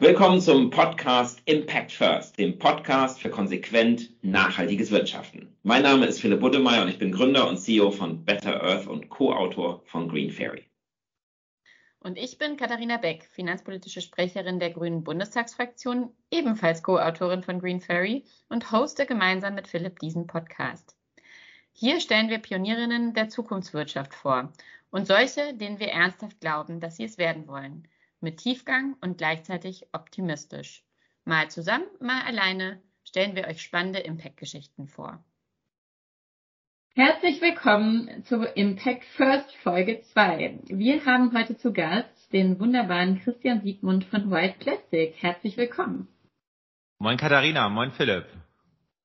Willkommen zum Podcast Impact First, dem Podcast für konsequent nachhaltiges Wirtschaften. Mein Name ist Philipp Buddemeyer und ich bin Gründer und CEO von Better Earth und Co-Autor von Green Fairy. Und ich bin Katharina Beck, finanzpolitische Sprecherin der Grünen Bundestagsfraktion, ebenfalls Co-Autorin von Green Fairy und hoste gemeinsam mit Philipp diesen Podcast. Hier stellen wir Pionierinnen der Zukunftswirtschaft vor und solche, denen wir ernsthaft glauben, dass sie es werden wollen – mit Tiefgang und gleichzeitig optimistisch. Mal zusammen, mal alleine stellen wir euch spannende Impact-Geschichten vor. Herzlich willkommen zu Impact First Folge 2. Wir haben heute zu Gast den wunderbaren Christian Siegmund von White Plastic. Herzlich willkommen. Moin Katharina, moin Philipp.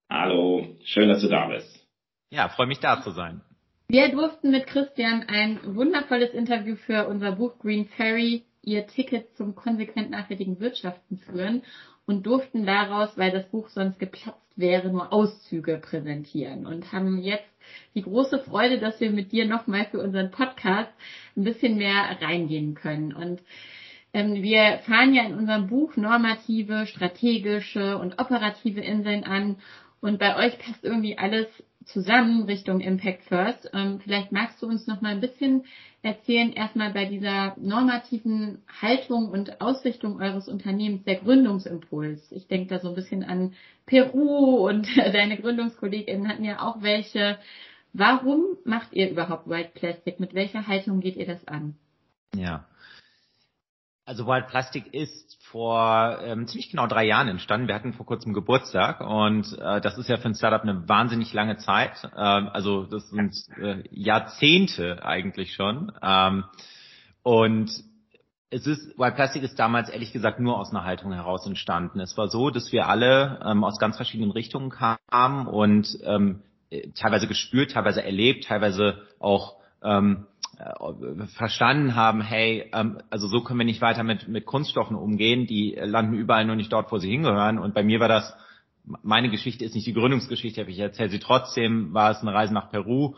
Hallo, schön, dass du da bist. Ja, freue mich da zu sein. Wir durften mit Christian ein wundervolles Interview für unser Buch Green Fairy ihr Ticket zum konsequent nachhaltigen Wirtschaften führen und durften daraus, weil das Buch sonst geplatzt wäre, nur Auszüge präsentieren und haben jetzt die große Freude, dass wir mit dir nochmal für unseren Podcast ein bisschen mehr reingehen können. Und ähm, wir fahren ja in unserem Buch normative, strategische und operative Inseln an. Und bei euch passt irgendwie alles zusammen Richtung Impact First. Ähm, vielleicht magst du uns noch mal ein bisschen erzählen, erstmal bei dieser normativen Haltung und Ausrichtung eures Unternehmens, der Gründungsimpuls. Ich denke da so ein bisschen an Peru und deine Gründungskolleginnen hatten ja auch welche. Warum macht ihr überhaupt White Plastic? Mit welcher Haltung geht ihr das an? Ja, also Wild Plastic ist vor ähm, ziemlich genau drei Jahren entstanden. Wir hatten vor kurzem Geburtstag und äh, das ist ja für ein Startup eine wahnsinnig lange Zeit. Ähm, also das sind äh, Jahrzehnte eigentlich schon. Ähm, und es ist, Wild Plastic ist damals ehrlich gesagt nur aus einer Haltung heraus entstanden. Es war so, dass wir alle ähm, aus ganz verschiedenen Richtungen kamen und ähm, teilweise gespürt, teilweise erlebt, teilweise auch ähm, äh, verstanden haben, hey, ähm, also so können wir nicht weiter mit, mit Kunststoffen umgehen, die landen überall nur nicht dort, wo sie hingehören. Und bei mir war das, meine Geschichte ist nicht die Gründungsgeschichte, aber ich erzähle sie trotzdem, war es eine Reise nach Peru,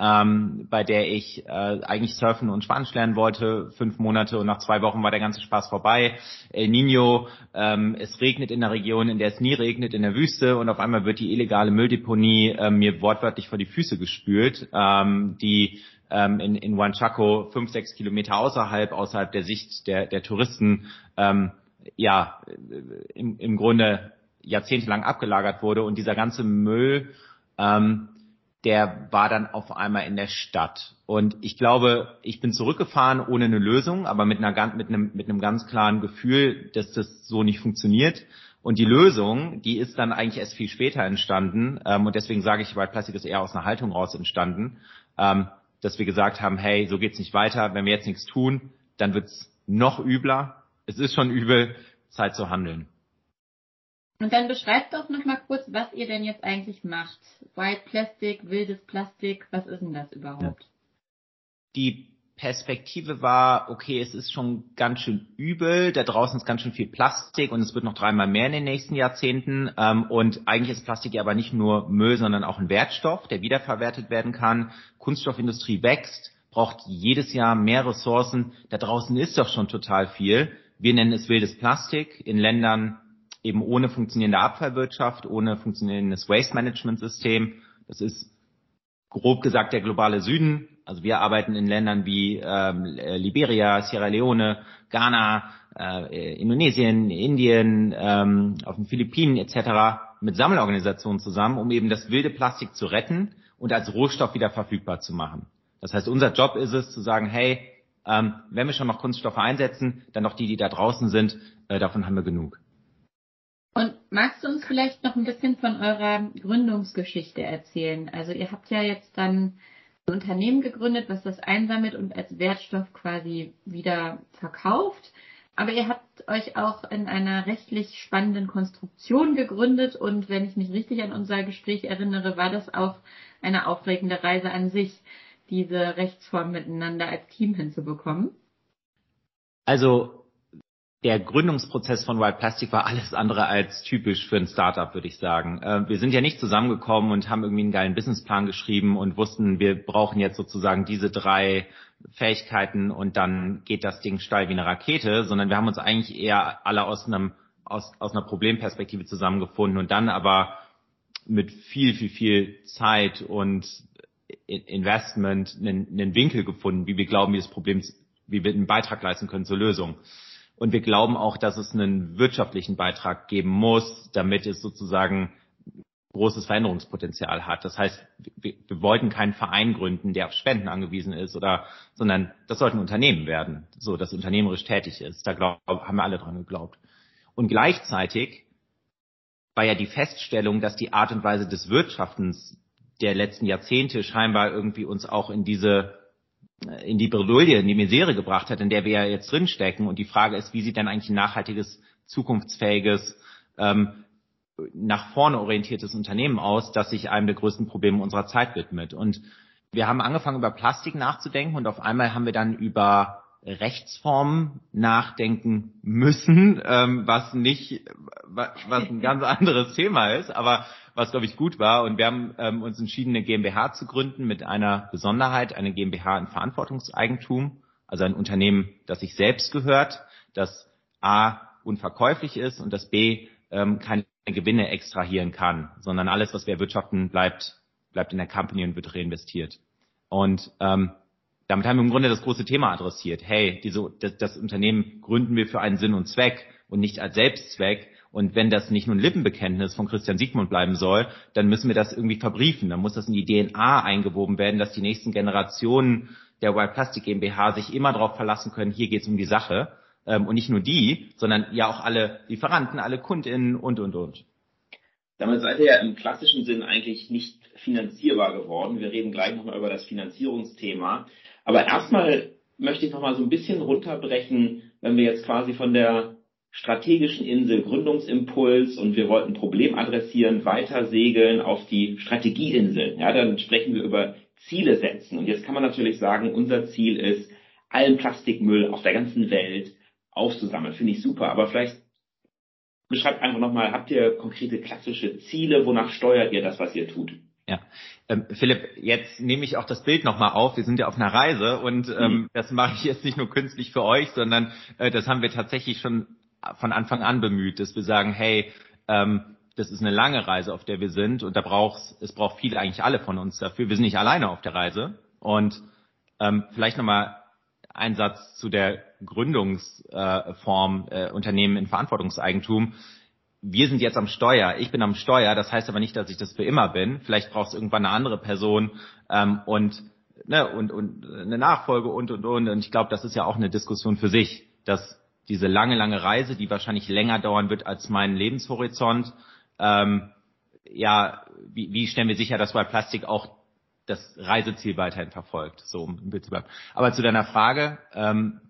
ähm, bei der ich äh, eigentlich surfen und Spanisch lernen wollte, fünf Monate und nach zwei Wochen war der ganze Spaß vorbei. El Nino, ähm, es regnet in der Region, in der es nie regnet, in der Wüste. Und auf einmal wird die illegale Mülldeponie äh, mir wortwörtlich vor die Füße gespült, ähm, die ähm, in, in Huanchaco, fünf, sechs Kilometer außerhalb, außerhalb der Sicht der, der Touristen, ähm, ja, im, im Grunde jahrzehntelang abgelagert wurde. Und dieser ganze Müll, ähm, der war dann auf einmal in der Stadt. Und ich glaube, ich bin zurückgefahren ohne eine Lösung, aber mit, einer, mit, einem, mit einem ganz klaren Gefühl, dass das so nicht funktioniert. Und die Lösung, die ist dann eigentlich erst viel später entstanden. Ähm, und deswegen sage ich, weil Plastik ist eher aus einer Haltung raus entstanden. Ähm, dass wir gesagt haben, hey, so geht's nicht weiter. Wenn wir jetzt nichts tun, dann wird's noch übler. Es ist schon übel, Zeit zu handeln. Und dann beschreibt doch noch mal kurz, was ihr denn jetzt eigentlich macht. White Plastic, wildes Plastik, was ist denn das überhaupt? Die Perspektive war, okay, es ist schon ganz schön übel, da draußen ist ganz schön viel Plastik und es wird noch dreimal mehr in den nächsten Jahrzehnten. Ähm, und eigentlich ist Plastik ja aber nicht nur Müll, sondern auch ein Wertstoff, der wiederverwertet werden kann. Kunststoffindustrie wächst, braucht jedes Jahr mehr Ressourcen. Da draußen ist doch schon total viel. Wir nennen es wildes Plastik in Ländern eben ohne funktionierende Abfallwirtschaft, ohne funktionierendes Waste Management System. Das ist grob gesagt der globale Süden. Also wir arbeiten in Ländern wie ähm, Liberia, Sierra Leone, Ghana, äh, Indonesien, Indien, ähm, auf den Philippinen etc. mit Sammelorganisationen zusammen, um eben das wilde Plastik zu retten und als Rohstoff wieder verfügbar zu machen. Das heißt, unser Job ist es zu sagen, hey, ähm, wenn wir schon noch Kunststoffe einsetzen, dann doch die, die da draußen sind, äh, davon haben wir genug. Und magst du uns vielleicht noch ein bisschen von eurer Gründungsgeschichte erzählen? Also ihr habt ja jetzt dann ein Unternehmen gegründet, was das einsammelt und als Wertstoff quasi wieder verkauft. Aber ihr habt euch auch in einer rechtlich spannenden Konstruktion gegründet und wenn ich mich richtig an unser Gespräch erinnere, war das auch eine aufregende Reise an sich, diese Rechtsform miteinander als Team hinzubekommen. Also der Gründungsprozess von Wild Plastic war alles andere als typisch für ein Startup, würde ich sagen. Äh, wir sind ja nicht zusammengekommen und haben irgendwie einen geilen Businessplan geschrieben und wussten, wir brauchen jetzt sozusagen diese drei Fähigkeiten und dann geht das Ding steil wie eine Rakete, sondern wir haben uns eigentlich eher alle aus einem aus, aus einer Problemperspektive zusammengefunden und dann aber mit viel, viel, viel Zeit und Investment einen, einen Winkel gefunden, wie wir glauben, wie das Problem, wie wir einen Beitrag leisten können zur Lösung. Und wir glauben auch, dass es einen wirtschaftlichen Beitrag geben muss, damit es sozusagen großes Veränderungspotenzial hat. Das heißt, wir, wir, wollten keinen Verein gründen, der auf Spenden angewiesen ist, oder, sondern das sollten Unternehmen werden, so das unternehmerisch tätig ist. Da glaub, haben wir alle dran geglaubt. Und gleichzeitig war ja die Feststellung, dass die Art und Weise des Wirtschaftens der letzten Jahrzehnte scheinbar irgendwie uns auch in diese in die Bredouille, in die Misere gebracht hat, in der wir ja jetzt drinstecken. Und die Frage ist, wie sieht denn eigentlich ein nachhaltiges, zukunftsfähiges, ähm, nach vorne orientiertes Unternehmen aus, das sich einem der größten Probleme unserer Zeit widmet. Und wir haben angefangen, über Plastik nachzudenken und auf einmal haben wir dann über Rechtsformen nachdenken müssen, ähm, was nicht, was ein ganz anderes Thema ist, aber was glaube ich gut war. Und wir haben ähm, uns entschieden, eine GmbH zu gründen mit einer Besonderheit, eine GmbH in Verantwortungseigentum, also ein Unternehmen, das sich selbst gehört, das A unverkäuflich ist und das B ähm, keine Gewinne extrahieren kann, sondern alles, was wir erwirtschaften, bleibt bleibt in der Company und wird reinvestiert. Und ähm, damit haben wir im Grunde das große Thema adressiert. Hey, diese, das, das Unternehmen gründen wir für einen Sinn und Zweck und nicht als Selbstzweck. Und wenn das nicht nur ein Lippenbekenntnis von Christian Siegmund bleiben soll, dann müssen wir das irgendwie verbriefen. Dann muss das in die DNA eingewoben werden, dass die nächsten Generationen der Wild Plastic GmbH sich immer darauf verlassen können, hier geht es um die Sache. Ähm, und nicht nur die, sondern ja auch alle Lieferanten, alle KundInnen und, und, und. Damit seid ihr ja im klassischen Sinn eigentlich nicht finanzierbar geworden. Wir reden gleich nochmal über das Finanzierungsthema. Aber erstmal möchte ich noch mal so ein bisschen runterbrechen, wenn wir jetzt quasi von der strategischen Insel Gründungsimpuls und wir wollten Problem adressieren, weiter segeln auf die Strategieinsel. Ja, dann sprechen wir über Ziele setzen. Und jetzt kann man natürlich sagen, unser Ziel ist, allen Plastikmüll auf der ganzen Welt aufzusammeln. Finde ich super. Aber vielleicht beschreibt einfach nochmal, habt ihr konkrete klassische Ziele? Wonach steuert ihr das, was ihr tut? Ja, ähm, Philipp, jetzt nehme ich auch das Bild nochmal auf. Wir sind ja auf einer Reise und ähm, mhm. das mache ich jetzt nicht nur künstlich für euch, sondern äh, das haben wir tatsächlich schon von Anfang an bemüht, dass wir sagen, hey, ähm, das ist eine lange Reise, auf der wir sind und da braucht es braucht viele eigentlich alle von uns dafür. Wir sind nicht alleine auf der Reise und ähm, vielleicht nochmal ein Satz zu der Gründungsform äh, Unternehmen in Verantwortungseigentum wir sind jetzt am Steuer, ich bin am Steuer, das heißt aber nicht, dass ich das für immer bin. Vielleicht braucht es irgendwann eine andere Person ähm, und, ne, und, und eine Nachfolge und und und. Und ich glaube, das ist ja auch eine Diskussion für sich, dass diese lange, lange Reise, die wahrscheinlich länger dauern wird als mein Lebenshorizont, ähm, ja, wie, wie stellen wir sicher, dass bei Plastik auch das Reiseziel weiterhin verfolgt, so um im Bild zu bleiben. Aber zu deiner Frage, ähm,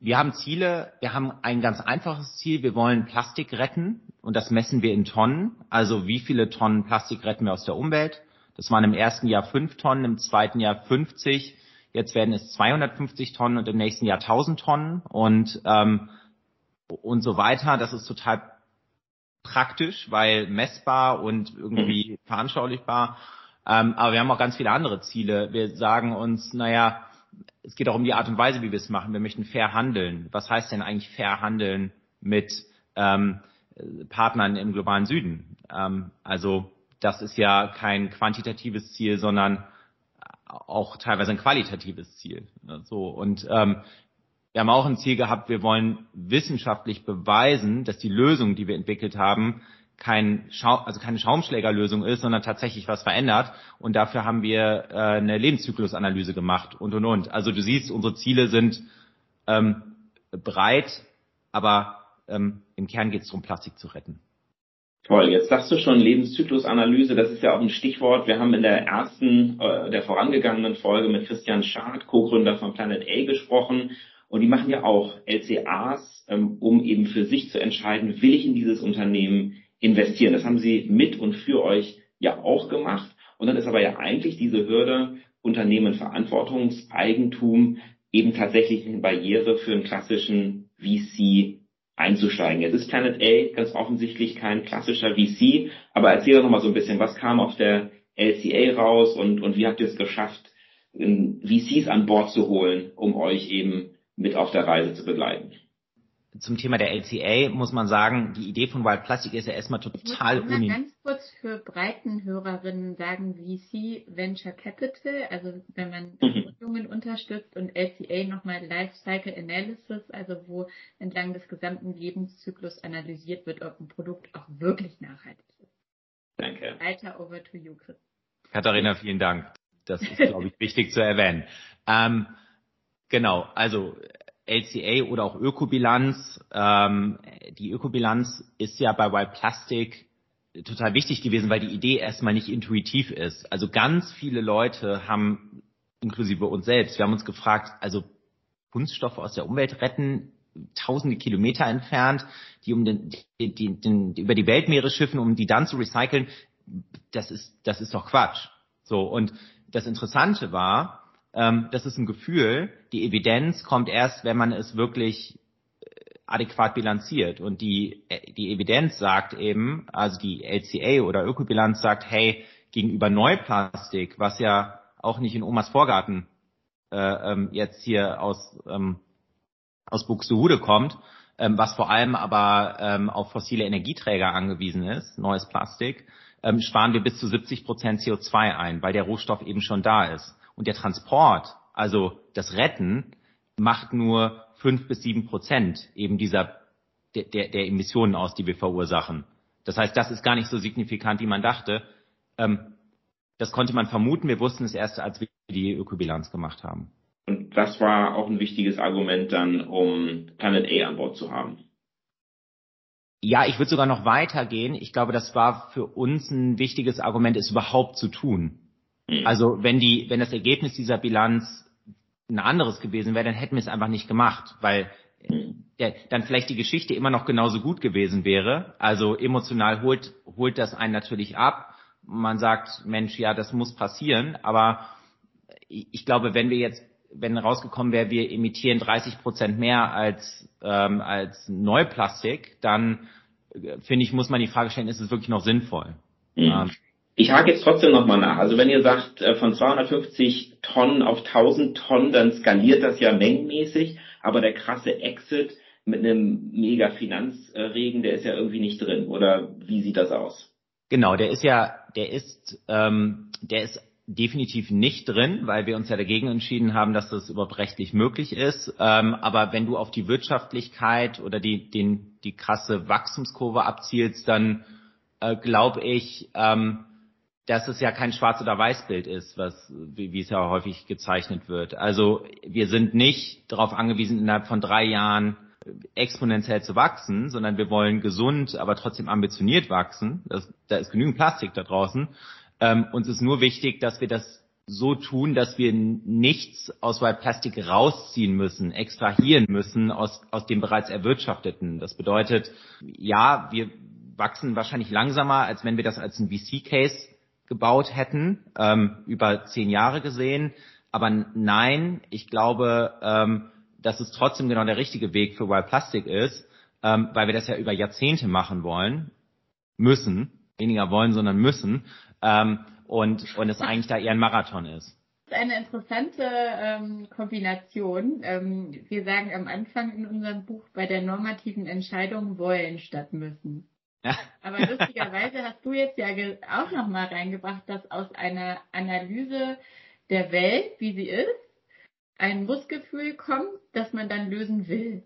wir haben Ziele, wir haben ein ganz einfaches Ziel, wir wollen Plastik retten und das messen wir in Tonnen. Also wie viele Tonnen Plastik retten wir aus der Umwelt? Das waren im ersten Jahr fünf Tonnen, im zweiten Jahr 50, jetzt werden es 250 Tonnen und im nächsten Jahr 1000 Tonnen und, ähm, und so weiter. Das ist total praktisch, weil messbar und irgendwie veranschaulichbar. Ähm, aber wir haben auch ganz viele andere Ziele. Wir sagen uns, naja, es geht auch um die Art und Weise, wie wir es machen. Wir möchten fair handeln. Was heißt denn eigentlich fair handeln mit ähm, Partnern im globalen Süden? Ähm, also das ist ja kein quantitatives Ziel, sondern auch teilweise ein qualitatives Ziel. So und ähm, wir haben auch ein Ziel gehabt. Wir wollen wissenschaftlich beweisen, dass die Lösung, die wir entwickelt haben, kein Schau also keine Schaumschlägerlösung ist, sondern tatsächlich was verändert. Und dafür haben wir äh, eine Lebenszyklusanalyse gemacht und und und. Also du siehst, unsere Ziele sind ähm, breit, aber ähm, im Kern geht es darum, Plastik zu retten. Toll, jetzt sagst du schon Lebenszyklusanalyse, das ist ja auch ein Stichwort. Wir haben in der ersten, äh, der vorangegangenen Folge mit Christian Schad, Co-Gründer von Planet A, gesprochen. Und die machen ja auch LCAs, ähm, um eben für sich zu entscheiden, will ich in dieses Unternehmen investieren. Das haben sie mit und für euch ja auch gemacht. Und dann ist aber ja eigentlich diese Hürde Unternehmen Verantwortungseigentum eben tatsächlich eine Barriere für einen klassischen VC einzusteigen. Jetzt ist Planet A ganz offensichtlich kein klassischer VC, aber erzähl doch nochmal so ein bisschen, was kam auf der LCA raus und, und wie habt ihr es geschafft, VCs an Bord zu holen, um euch eben mit auf der Reise zu begleiten? Zum Thema der LCA muss man sagen, die Idee von Wild Plastic ist ja erstmal total unik. Ich muss ganz kurz für breiten Hörerinnen sagen, VC Venture Capital, also wenn man mhm. Gründungen unterstützt und LCA nochmal Life Cycle Analysis, also wo entlang des gesamten Lebenszyklus analysiert wird, ob ein Produkt auch wirklich nachhaltig ist. Danke. Weiter over to you, Chris. Katharina, vielen Dank. Das ist, glaube ich, wichtig zu erwähnen. Ähm, genau, also LCA oder auch Ökobilanz. Ähm, die Ökobilanz ist ja bei Wild Plastic total wichtig gewesen, weil die Idee erstmal nicht intuitiv ist. Also ganz viele Leute haben, inklusive uns selbst, wir haben uns gefragt, also Kunststoffe aus der Umwelt retten, tausende Kilometer entfernt, die um den, die, die, den, über die Weltmeere schiffen, um die dann zu recyceln, das ist, das ist doch Quatsch. So, und das Interessante war, ähm, das ist ein Gefühl. Die Evidenz kommt erst, wenn man es wirklich äh, adäquat bilanziert. Und die, äh, die Evidenz sagt eben, also die LCA oder Ökobilanz sagt, hey, gegenüber Neuplastik, was ja auch nicht in Omas Vorgarten äh, ähm, jetzt hier aus, ähm, aus Buxtehude kommt, ähm, was vor allem aber ähm, auf fossile Energieträger angewiesen ist, neues Plastik, ähm, sparen wir bis zu 70 Prozent CO2 ein, weil der Rohstoff eben schon da ist. Und der Transport, also das Retten, macht nur fünf bis sieben Prozent eben dieser der, der, der Emissionen aus, die wir verursachen. Das heißt, das ist gar nicht so signifikant, wie man dachte. Ähm, das konnte man vermuten. Wir wussten es erst, als wir die Ökobilanz gemacht haben. Und das war auch ein wichtiges Argument dann, um Planet A an Bord zu haben. Ja, ich würde sogar noch weitergehen. Ich glaube, das war für uns ein wichtiges Argument, es überhaupt zu tun. Mhm. Also wenn die, wenn das Ergebnis dieser Bilanz ein anderes gewesen wäre, dann hätten wir es einfach nicht gemacht, weil mhm. der, dann vielleicht die Geschichte immer noch genauso gut gewesen wäre. Also emotional holt, holt das einen natürlich ab. Man sagt, Mensch, ja, das muss passieren. Aber ich glaube, wenn wir jetzt, wenn rausgekommen wäre, wir emittieren 30 Prozent mehr als, ähm, als Neuplastik, dann äh, finde ich, muss man die Frage stellen, ist es wirklich noch sinnvoll? Mhm. Ähm, ich hake jetzt trotzdem nochmal nach. Also wenn ihr sagt, äh, von 250 Tonnen auf 1000 Tonnen, dann skaliert das ja mengenmäßig, aber der krasse Exit mit einem mega Finanzregen, der ist ja irgendwie nicht drin. Oder wie sieht das aus? Genau, der ist ja, der ist, ähm, der ist definitiv nicht drin, weil wir uns ja dagegen entschieden haben, dass das überhaupt rechtlich möglich ist. Ähm, aber wenn du auf die Wirtschaftlichkeit oder die, den, die krasse Wachstumskurve abzielst, dann äh, glaube ich, ähm, dass es ja kein Schwarz- oder Weiß-Bild ist, was, wie, wie es ja häufig gezeichnet wird. Also wir sind nicht darauf angewiesen, innerhalb von drei Jahren exponentiell zu wachsen, sondern wir wollen gesund, aber trotzdem ambitioniert wachsen. Das, da ist genügend Plastik da draußen. Ähm, uns ist nur wichtig, dass wir das so tun, dass wir nichts aus White Plastik rausziehen müssen, extrahieren müssen aus, aus dem bereits erwirtschafteten. Das bedeutet, ja, wir wachsen wahrscheinlich langsamer, als wenn wir das als ein VC-Case gebaut hätten, ähm, über zehn Jahre gesehen. Aber nein, ich glaube, ähm, dass es trotzdem genau der richtige Weg für Wild Plastic ist, ähm, weil wir das ja über Jahrzehnte machen wollen, müssen, weniger wollen, sondern müssen, ähm, und, und es eigentlich da eher ein Marathon ist. Das ist eine interessante ähm, Kombination. Ähm, wir sagen am Anfang in unserem Buch bei der normativen Entscheidung wollen statt müssen. Aber lustigerweise hast du jetzt ja auch nochmal reingebracht, dass aus einer Analyse der Welt, wie sie ist, ein Mussgefühl kommt, das man dann lösen will.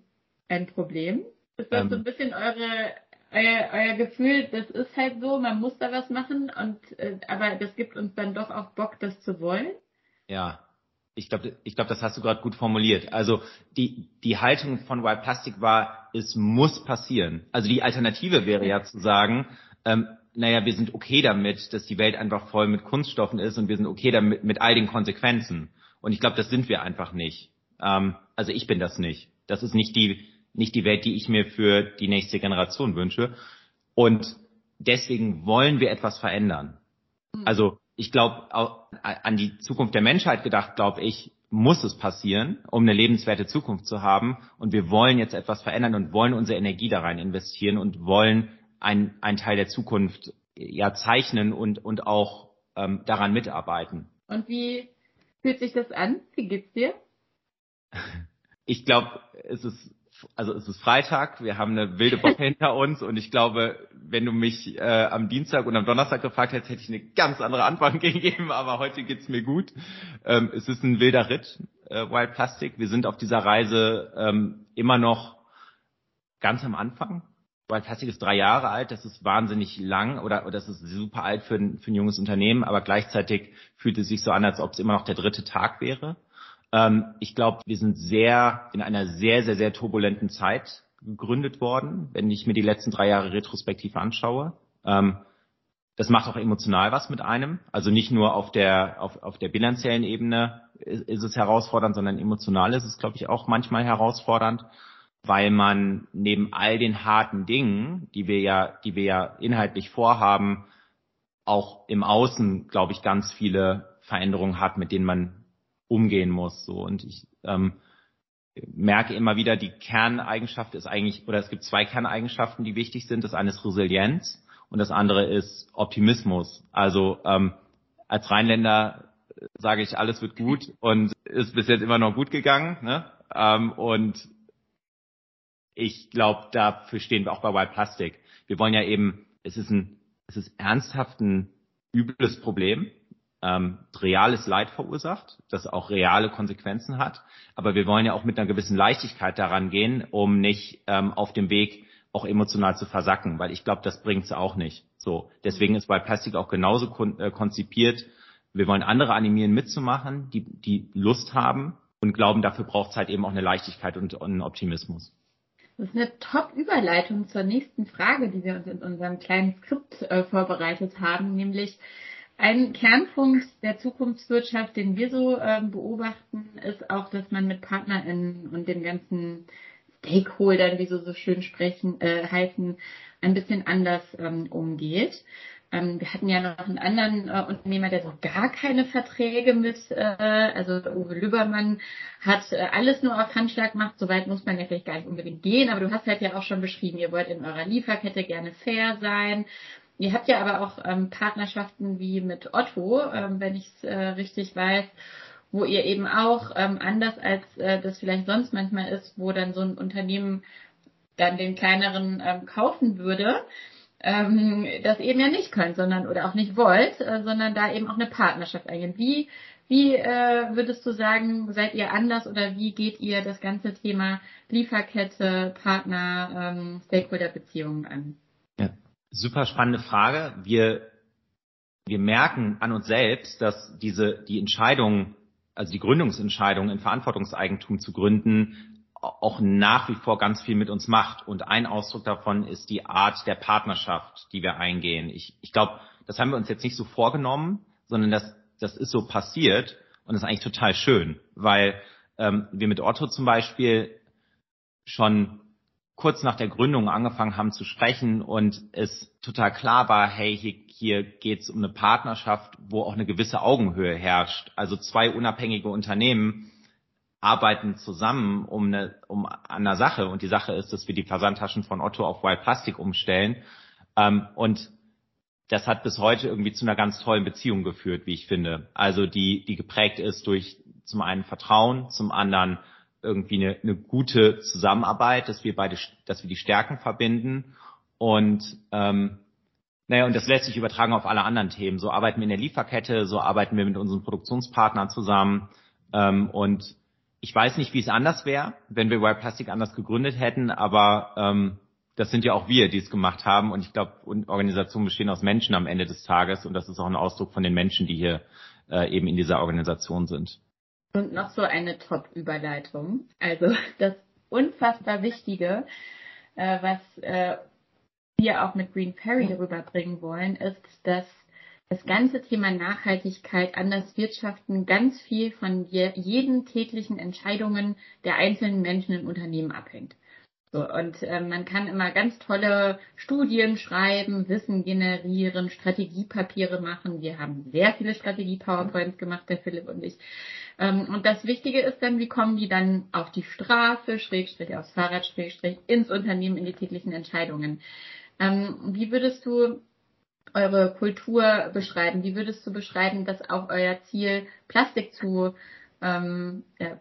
Ein Problem. Ist das ähm, so ein bisschen eure, euer, euer Gefühl, das ist halt so, man muss da was machen und äh, aber das gibt uns dann doch auch Bock, das zu wollen? Ja, ich glaube, ich glaube, das hast du gerade gut formuliert. Also die, die Haltung von Wild Plastic war, es muss passieren. Also die Alternative wäre ja zu sagen, ähm, naja, wir sind okay damit, dass die Welt einfach voll mit Kunststoffen ist und wir sind okay damit mit all den Konsequenzen. Und ich glaube, das sind wir einfach nicht. Ähm, also ich bin das nicht. Das ist nicht die, nicht die Welt, die ich mir für die nächste Generation wünsche. Und deswegen wollen wir etwas verändern. Also ich glaube, an die Zukunft der Menschheit gedacht, glaube ich, muss es passieren, um eine lebenswerte Zukunft zu haben. Und wir wollen jetzt etwas verändern und wollen unsere Energie da rein investieren und wollen einen Teil der Zukunft ja zeichnen und, und auch ähm, daran mitarbeiten. Und wie fühlt sich das an? Wie geht's dir? Ich glaube, es ist also es ist Freitag, wir haben eine wilde Woche hinter uns und ich glaube, wenn du mich äh, am Dienstag und am Donnerstag gefragt hättest, hätte ich eine ganz andere Antwort gegeben, aber heute geht's mir gut. Ähm, es ist ein wilder Ritt, äh, Wild Plastic. Wir sind auf dieser Reise ähm, immer noch ganz am Anfang. Wild Plastic ist drei Jahre alt, das ist wahnsinnig lang oder, oder das ist super alt für ein, für ein junges Unternehmen, aber gleichzeitig fühlt es sich so an, als ob es immer noch der dritte Tag wäre. Ähm, ich glaube, wir sind sehr in einer sehr, sehr, sehr turbulenten Zeit gegründet worden, wenn ich mir die letzten drei Jahre retrospektiv anschaue. Ähm, das macht auch emotional was mit einem. Also nicht nur auf der, auf, auf der bilanziellen Ebene ist, ist es herausfordernd, sondern emotional ist es, glaube ich, auch manchmal herausfordernd, weil man neben all den harten Dingen, die wir ja, die wir ja inhaltlich vorhaben, auch im Außen, glaube ich, ganz viele Veränderungen hat, mit denen man umgehen muss. So und ich ähm, merke immer wieder, die Kerneigenschaft ist eigentlich, oder es gibt zwei Kerneigenschaften, die wichtig sind. Das eine ist Resilienz und das andere ist Optimismus. Also ähm, als Rheinländer sage ich, alles wird gut und ist bis jetzt immer noch gut gegangen. Ne? Ähm, und ich glaube, dafür stehen wir auch bei Wild Plastic. Wir wollen ja eben, es ist ein, es ist ernsthaft ein übles Problem ähm, reales Leid verursacht, das auch reale Konsequenzen hat. Aber wir wollen ja auch mit einer gewissen Leichtigkeit daran gehen, um nicht ähm, auf dem Weg auch emotional zu versacken, weil ich glaube, das bringt's auch nicht. So, deswegen ist bei Plastik auch genauso kon äh, konzipiert. Wir wollen andere animieren, mitzumachen, die die Lust haben und glauben, dafür braucht es halt eben auch eine Leichtigkeit und, und einen Optimismus. Das ist eine Top-Überleitung zur nächsten Frage, die wir uns in unserem kleinen Skript äh, vorbereitet haben, nämlich ein Kernpunkt der Zukunftswirtschaft, den wir so ähm, beobachten, ist auch, dass man mit PartnerInnen und den ganzen Stakeholdern, wie so so schön sprechen, äh, heißen, ein bisschen anders ähm, umgeht. Ähm, wir hatten ja noch einen anderen äh, Unternehmer, der so gar keine Verträge mit, äh, also Uwe Lübbermann hat äh, alles nur auf Handschlag gemacht. Soweit muss man ja vielleicht gar nicht unbedingt gehen, aber du hast halt ja auch schon beschrieben, ihr wollt in eurer Lieferkette gerne fair sein Ihr habt ja aber auch ähm, Partnerschaften wie mit Otto, ähm, wenn ich es äh, richtig weiß, wo ihr eben auch ähm, anders als äh, das vielleicht sonst manchmal ist, wo dann so ein Unternehmen dann den kleineren ähm, kaufen würde, ähm, das eben ja nicht könnt, sondern oder auch nicht wollt, äh, sondern da eben auch eine Partnerschaft eingehen. Wie wie äh, würdest du sagen, seid ihr anders oder wie geht ihr das ganze Thema Lieferkette, Partner, ähm, Stakeholder-Beziehungen an? Super spannende Frage. Wir, wir merken an uns selbst, dass diese, die Entscheidung, also die Gründungsentscheidung in Verantwortungseigentum zu gründen, auch nach wie vor ganz viel mit uns macht. Und ein Ausdruck davon ist die Art der Partnerschaft, die wir eingehen. Ich, ich glaube, das haben wir uns jetzt nicht so vorgenommen, sondern das, das ist so passiert und ist eigentlich total schön, weil ähm, wir mit Otto zum Beispiel schon kurz nach der Gründung angefangen haben zu sprechen und es total klar war, hey, hier, hier geht es um eine Partnerschaft, wo auch eine gewisse Augenhöhe herrscht. Also zwei unabhängige Unternehmen arbeiten zusammen um, eine, um an einer Sache und die Sache ist, dass wir die Versandtaschen von Otto auf Wild Plastic umstellen ähm, und das hat bis heute irgendwie zu einer ganz tollen Beziehung geführt, wie ich finde. Also die, die geprägt ist durch zum einen Vertrauen, zum anderen irgendwie eine, eine gute Zusammenarbeit, dass wir beide, dass wir die Stärken verbinden und ähm, naja, und das lässt sich übertragen auf alle anderen Themen. So arbeiten wir in der Lieferkette, so arbeiten wir mit unseren Produktionspartnern zusammen. Ähm, und ich weiß nicht, wie es anders wäre, wenn wir Wild Plastic anders gegründet hätten, aber ähm, das sind ja auch wir, die es gemacht haben. Und ich glaube, Organisationen bestehen aus Menschen am Ende des Tages. Und das ist auch ein Ausdruck von den Menschen, die hier äh, eben in dieser Organisation sind. Und noch so eine Top-Überleitung. Also das unfassbar Wichtige, äh, was äh, wir auch mit Green Perry darüber bringen wollen, ist, dass das ganze Thema Nachhaltigkeit an das Wirtschaften ganz viel von je, jeden täglichen Entscheidungen der einzelnen Menschen im Unternehmen abhängt. So, und äh, man kann immer ganz tolle Studien schreiben, Wissen generieren, Strategiepapiere machen. Wir haben sehr viele Strategie-PowerPoints gemacht, der Philipp und ich. Ähm, und das Wichtige ist dann, wie kommen die dann auf die Straße, Schrägstrich aufs Fahrrad, Schrägstrich ins Unternehmen, in die täglichen Entscheidungen. Ähm, wie würdest du eure Kultur beschreiben? Wie würdest du beschreiben, dass auch euer Ziel, Plastik zu ähm, ja,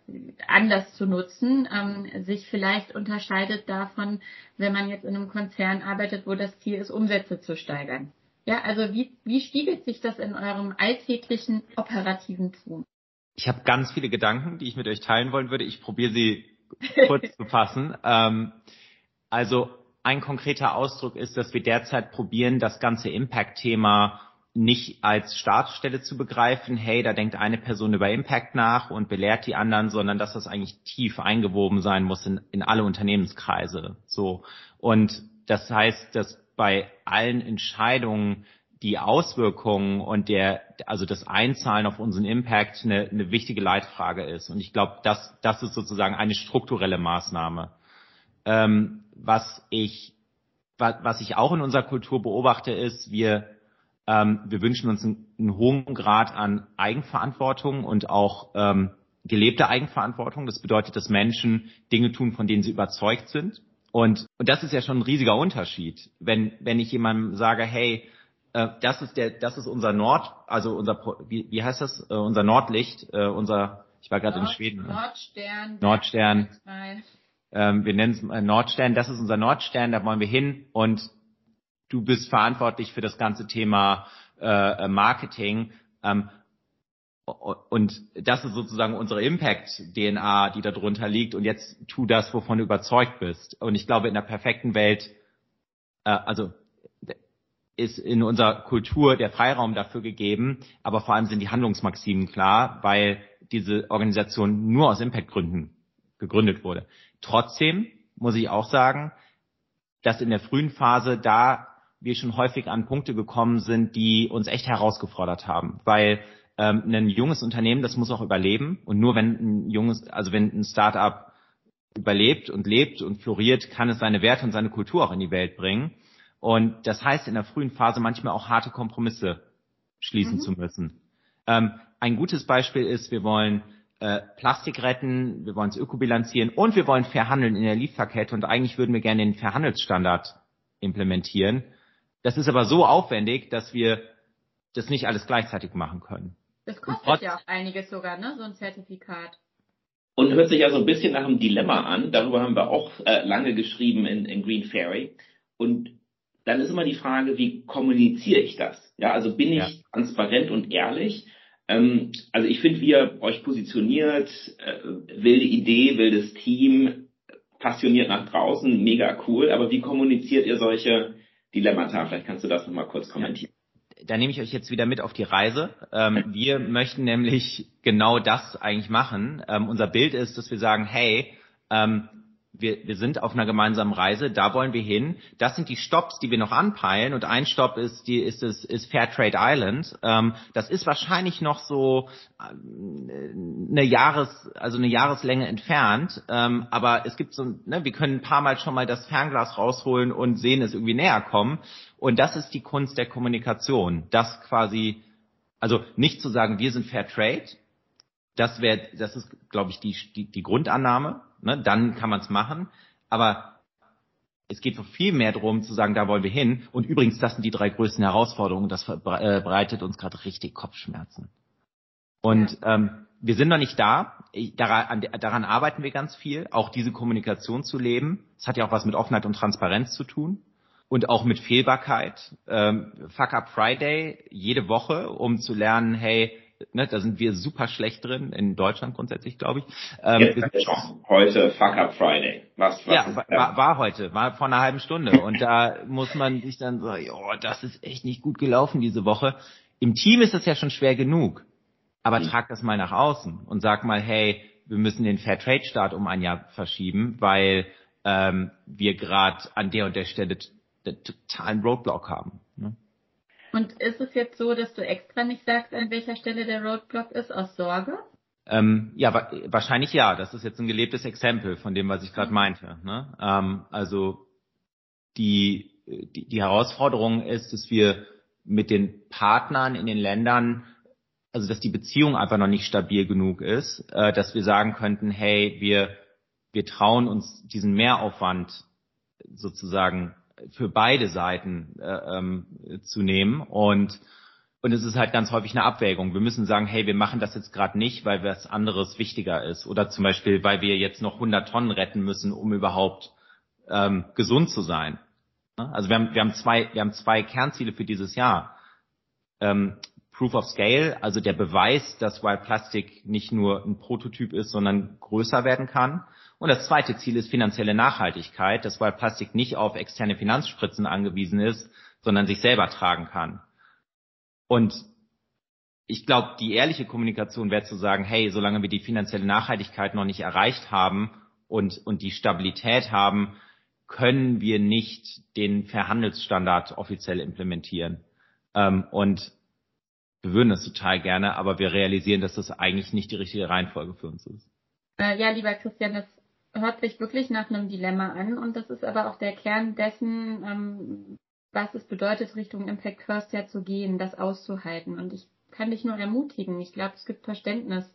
anders zu nutzen, ähm, sich vielleicht unterscheidet davon, wenn man jetzt in einem Konzern arbeitet, wo das Ziel ist, Umsätze zu steigern. Ja, also wie, wie spiegelt sich das in eurem alltäglichen operativen Tun? Ich habe ganz viele Gedanken, die ich mit euch teilen wollen würde. Ich probiere sie kurz zu fassen. Ähm, also ein konkreter Ausdruck ist, dass wir derzeit probieren, das ganze Impact-Thema nicht als Startstelle zu begreifen, hey, da denkt eine Person über Impact nach und belehrt die anderen, sondern dass das eigentlich tief eingewoben sein muss in, in alle Unternehmenskreise. So. Und das heißt, dass bei allen Entscheidungen die Auswirkungen und der, also das Einzahlen auf unseren Impact eine, eine wichtige Leitfrage ist. Und ich glaube, das, das ist sozusagen eine strukturelle Maßnahme. Ähm, was ich, was, was ich auch in unserer Kultur beobachte, ist, wir ähm, wir wünschen uns einen, einen, hohen Grad an Eigenverantwortung und auch ähm, gelebte Eigenverantwortung. Das bedeutet, dass Menschen Dinge tun, von denen sie überzeugt sind. Und, und das ist ja schon ein riesiger Unterschied. Wenn, wenn ich jemandem sage, hey, äh, das ist der, das ist unser Nord, also unser, wie, wie heißt das, äh, unser Nordlicht, äh, unser, ich war gerade in Schweden. Nordstern. Nordstern. Ähm, wir nennen es äh, Nordstern. Das ist unser Nordstern, da wollen wir hin. Und du bist verantwortlich für das ganze Thema äh, Marketing. Ähm, und das ist sozusagen unsere Impact-DNA, die darunter liegt. Und jetzt tu das, wovon du überzeugt bist. Und ich glaube, in der perfekten Welt, äh, also ist in unserer Kultur der Freiraum dafür gegeben, aber vor allem sind die Handlungsmaximen klar, weil diese Organisation nur aus Impact-Gründen gegründet wurde. Trotzdem muss ich auch sagen, dass in der frühen Phase da wir schon häufig an Punkte gekommen sind, die uns echt herausgefordert haben, weil ähm, ein junges Unternehmen, das muss auch überleben und nur wenn ein junges, also wenn ein Startup überlebt und lebt und floriert, kann es seine Werte und seine Kultur auch in die Welt bringen. Und das heißt in der frühen Phase manchmal auch harte Kompromisse schließen mhm. zu müssen. Ähm, ein gutes Beispiel ist, wir wollen äh, Plastik retten, wir wollen es ökobilanzieren und wir wollen fair handeln in der Lieferkette und eigentlich würden wir gerne den Fairhandelsstandard implementieren. Das ist aber so aufwendig, dass wir das nicht alles gleichzeitig machen können. Das kostet ja auch einiges sogar, ne? So ein Zertifikat. Und hört sich ja so ein bisschen nach einem Dilemma an. Darüber haben wir auch äh, lange geschrieben in, in Green Fairy. Und dann ist immer die Frage, wie kommuniziere ich das? Ja, also bin ich ja. transparent und ehrlich? Ähm, also ich finde, wie ihr euch positioniert, äh, wilde Idee, wildes Team, passioniert nach draußen, mega cool. Aber wie kommuniziert ihr solche Dilemmata. Vielleicht kannst du das nochmal kurz kommentieren. Da nehme ich euch jetzt wieder mit auf die Reise. Ähm, wir möchten nämlich genau das eigentlich machen. Ähm, unser Bild ist, dass wir sagen, hey, ähm, wir, wir sind auf einer gemeinsamen Reise, da wollen wir hin. Das sind die Stops, die wir noch anpeilen. Und ein Stopp ist die ist es ist Fairtrade Island. Ähm, das ist wahrscheinlich noch so ähm, eine Jahres also eine Jahreslänge entfernt. Ähm, aber es gibt so ne, wir können ein paar Mal schon mal das Fernglas rausholen und sehen es irgendwie näher kommen. Und das ist die Kunst der Kommunikation. Das quasi also nicht zu sagen, wir sind Fairtrade, das wäre, das ist, glaube ich, die, die, die Grundannahme. Ne? Dann kann man es machen. Aber es geht viel mehr darum zu sagen, da wollen wir hin. Und übrigens, das sind die drei größten Herausforderungen. Das äh, bereitet uns gerade richtig Kopfschmerzen. Und ähm, wir sind noch nicht da. Daran, daran arbeiten wir ganz viel, auch diese Kommunikation zu leben. Es hat ja auch was mit Offenheit und Transparenz zu tun und auch mit Fehlbarkeit. Ähm, Fuck Up Friday jede Woche, um zu lernen, hey, ne, da sind wir super schlecht drin, in Deutschland grundsätzlich, glaube ich. Ähm, Jetzt heute Fuck Up Friday. Was, was ja, war, war heute, war vor einer halben Stunde. Und da muss man sich dann sagen, oh, das ist echt nicht gut gelaufen diese Woche. Im Team ist das ja schon schwer genug. Aber mhm. trag das mal nach außen und sag mal, hey, wir müssen den Fair Trade Start um ein Jahr verschieben, weil ähm, wir gerade an der und der Stelle totalen Roadblock haben. Und ist es jetzt so, dass du extra nicht sagst, an welcher Stelle der Roadblock ist, aus Sorge? Ähm, ja, wa wahrscheinlich ja. Das ist jetzt ein gelebtes Exempel von dem, was ich gerade meinte. Ne? Ähm, also die, die, die Herausforderung ist, dass wir mit den Partnern in den Ländern, also dass die Beziehung einfach noch nicht stabil genug ist, äh, dass wir sagen könnten, hey, wir, wir trauen uns diesen Mehraufwand sozusagen für beide Seiten äh, ähm, zu nehmen und und es ist halt ganz häufig eine Abwägung. Wir müssen sagen, hey, wir machen das jetzt gerade nicht, weil was anderes wichtiger ist. Oder zum Beispiel, weil wir jetzt noch 100 Tonnen retten müssen, um überhaupt ähm, gesund zu sein. Also wir haben, wir haben zwei, wir haben zwei Kernziele für dieses Jahr. Ähm, Proof of Scale, also der Beweis, dass Wild Plastic nicht nur ein Prototyp ist, sondern größer werden kann. Und das zweite Ziel ist finanzielle Nachhaltigkeit, dass Wild Plastic nicht auf externe Finanzspritzen angewiesen ist, sondern sich selber tragen kann. Und ich glaube, die ehrliche Kommunikation wäre zu sagen, hey, solange wir die finanzielle Nachhaltigkeit noch nicht erreicht haben und, und die Stabilität haben, können wir nicht den Verhandelsstandard offiziell implementieren. Ähm, und wir würden das total gerne, aber wir realisieren, dass das eigentlich nicht die richtige Reihenfolge für uns ist. Äh, ja, lieber Christian, das hört sich wirklich nach einem Dilemma an und das ist aber auch der Kern dessen, ähm, was es bedeutet, Richtung Impact First ja zu gehen, das auszuhalten. Und ich kann dich nur ermutigen. Ich glaube, es gibt Verständnis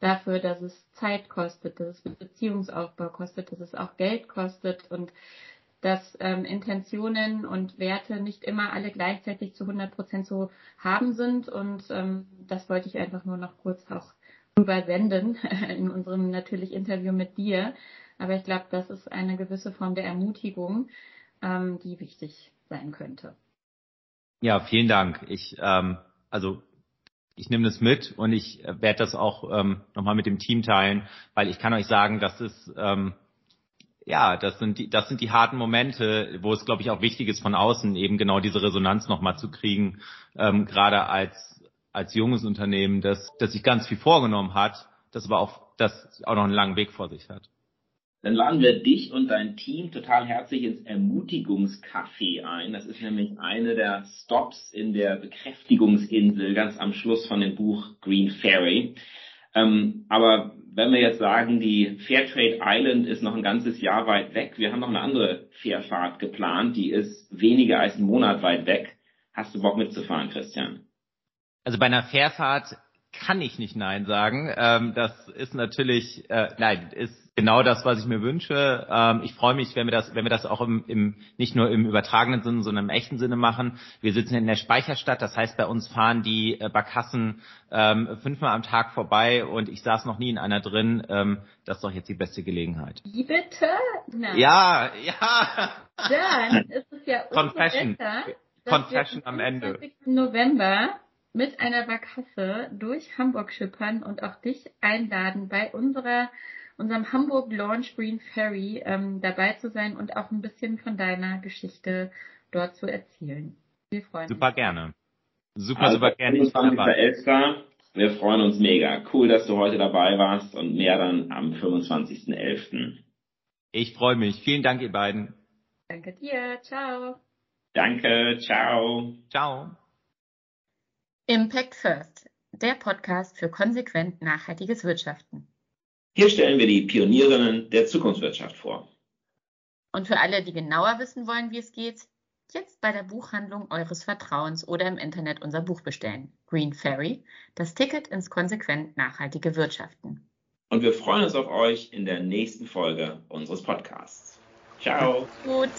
dafür, dass es Zeit kostet, dass es Beziehungsaufbau kostet, dass es auch Geld kostet und dass ähm, Intentionen und Werte nicht immer alle gleichzeitig zu 100 Prozent so haben sind. Und ähm, das wollte ich einfach nur noch kurz auch übersenden in unserem natürlich Interview mit dir. Aber ich glaube, das ist eine gewisse Form der Ermutigung, ähm, die wichtig sein könnte. Ja, vielen Dank. Ich, ähm, also ich nehme das mit und ich werde das auch ähm, nochmal mit dem Team teilen, weil ich kann euch sagen, das ist ähm, ja, das sind die, das sind die harten Momente, wo es, glaube ich, auch wichtig ist, von außen eben genau diese Resonanz nochmal zu kriegen, ähm, gerade als als junges Unternehmen, das, das sich ganz viel vorgenommen hat, das aber auch, das auch noch einen langen Weg vor sich hat. Dann laden wir dich und dein Team total herzlich ins Ermutigungscafé ein. Das ist nämlich eine der Stops in der Bekräftigungsinsel ganz am Schluss von dem Buch Green Ferry. Ähm, aber wenn wir jetzt sagen, die Fairtrade Island ist noch ein ganzes Jahr weit weg, wir haben noch eine andere Fährfahrt geplant, die ist weniger als einen Monat weit weg. Hast du Bock mitzufahren, Christian? Also bei einer Fährfahrt kann ich nicht Nein sagen. Ähm, das ist natürlich, äh, nein, ist genau das, was ich mir wünsche. Ähm, ich freue mich, wenn wir das, wenn wir das auch im, im, nicht nur im übertragenen Sinne, sondern im echten Sinne machen. Wir sitzen in der Speicherstadt, das heißt, bei uns fahren die äh, Barkassen ähm, fünfmal am Tag vorbei und ich saß noch nie in einer drin. Ähm, das ist doch jetzt die beste Gelegenheit. Wie bitte? Nein. Ja, ja. Dann ist es ja Confession. Besser, Confession am Ende. November mit einer Barkasse durch Hamburg schippern und auch dich einladen bei unserer unserem Hamburg Launch Green Ferry ähm, dabei zu sein und auch ein bisschen von deiner Geschichte dort zu erzählen. Wir freuen super uns. gerne. Super, also, super gerne. Ich wir freuen uns mega. Cool, dass du heute dabei warst und mehr dann am 25.11. Ich freue mich. Vielen Dank, ihr beiden. Danke dir. Ciao. Danke. Ciao. Ciao. Impact First, der Podcast für konsequent nachhaltiges Wirtschaften. Hier stellen wir die Pionierinnen der Zukunftswirtschaft vor. Und für alle, die genauer wissen wollen, wie es geht, jetzt bei der Buchhandlung eures Vertrauens oder im Internet unser Buch bestellen. Green Ferry, das Ticket ins konsequent nachhaltige Wirtschaften. Und wir freuen uns auf euch in der nächsten Folge unseres Podcasts. Ciao. Gut.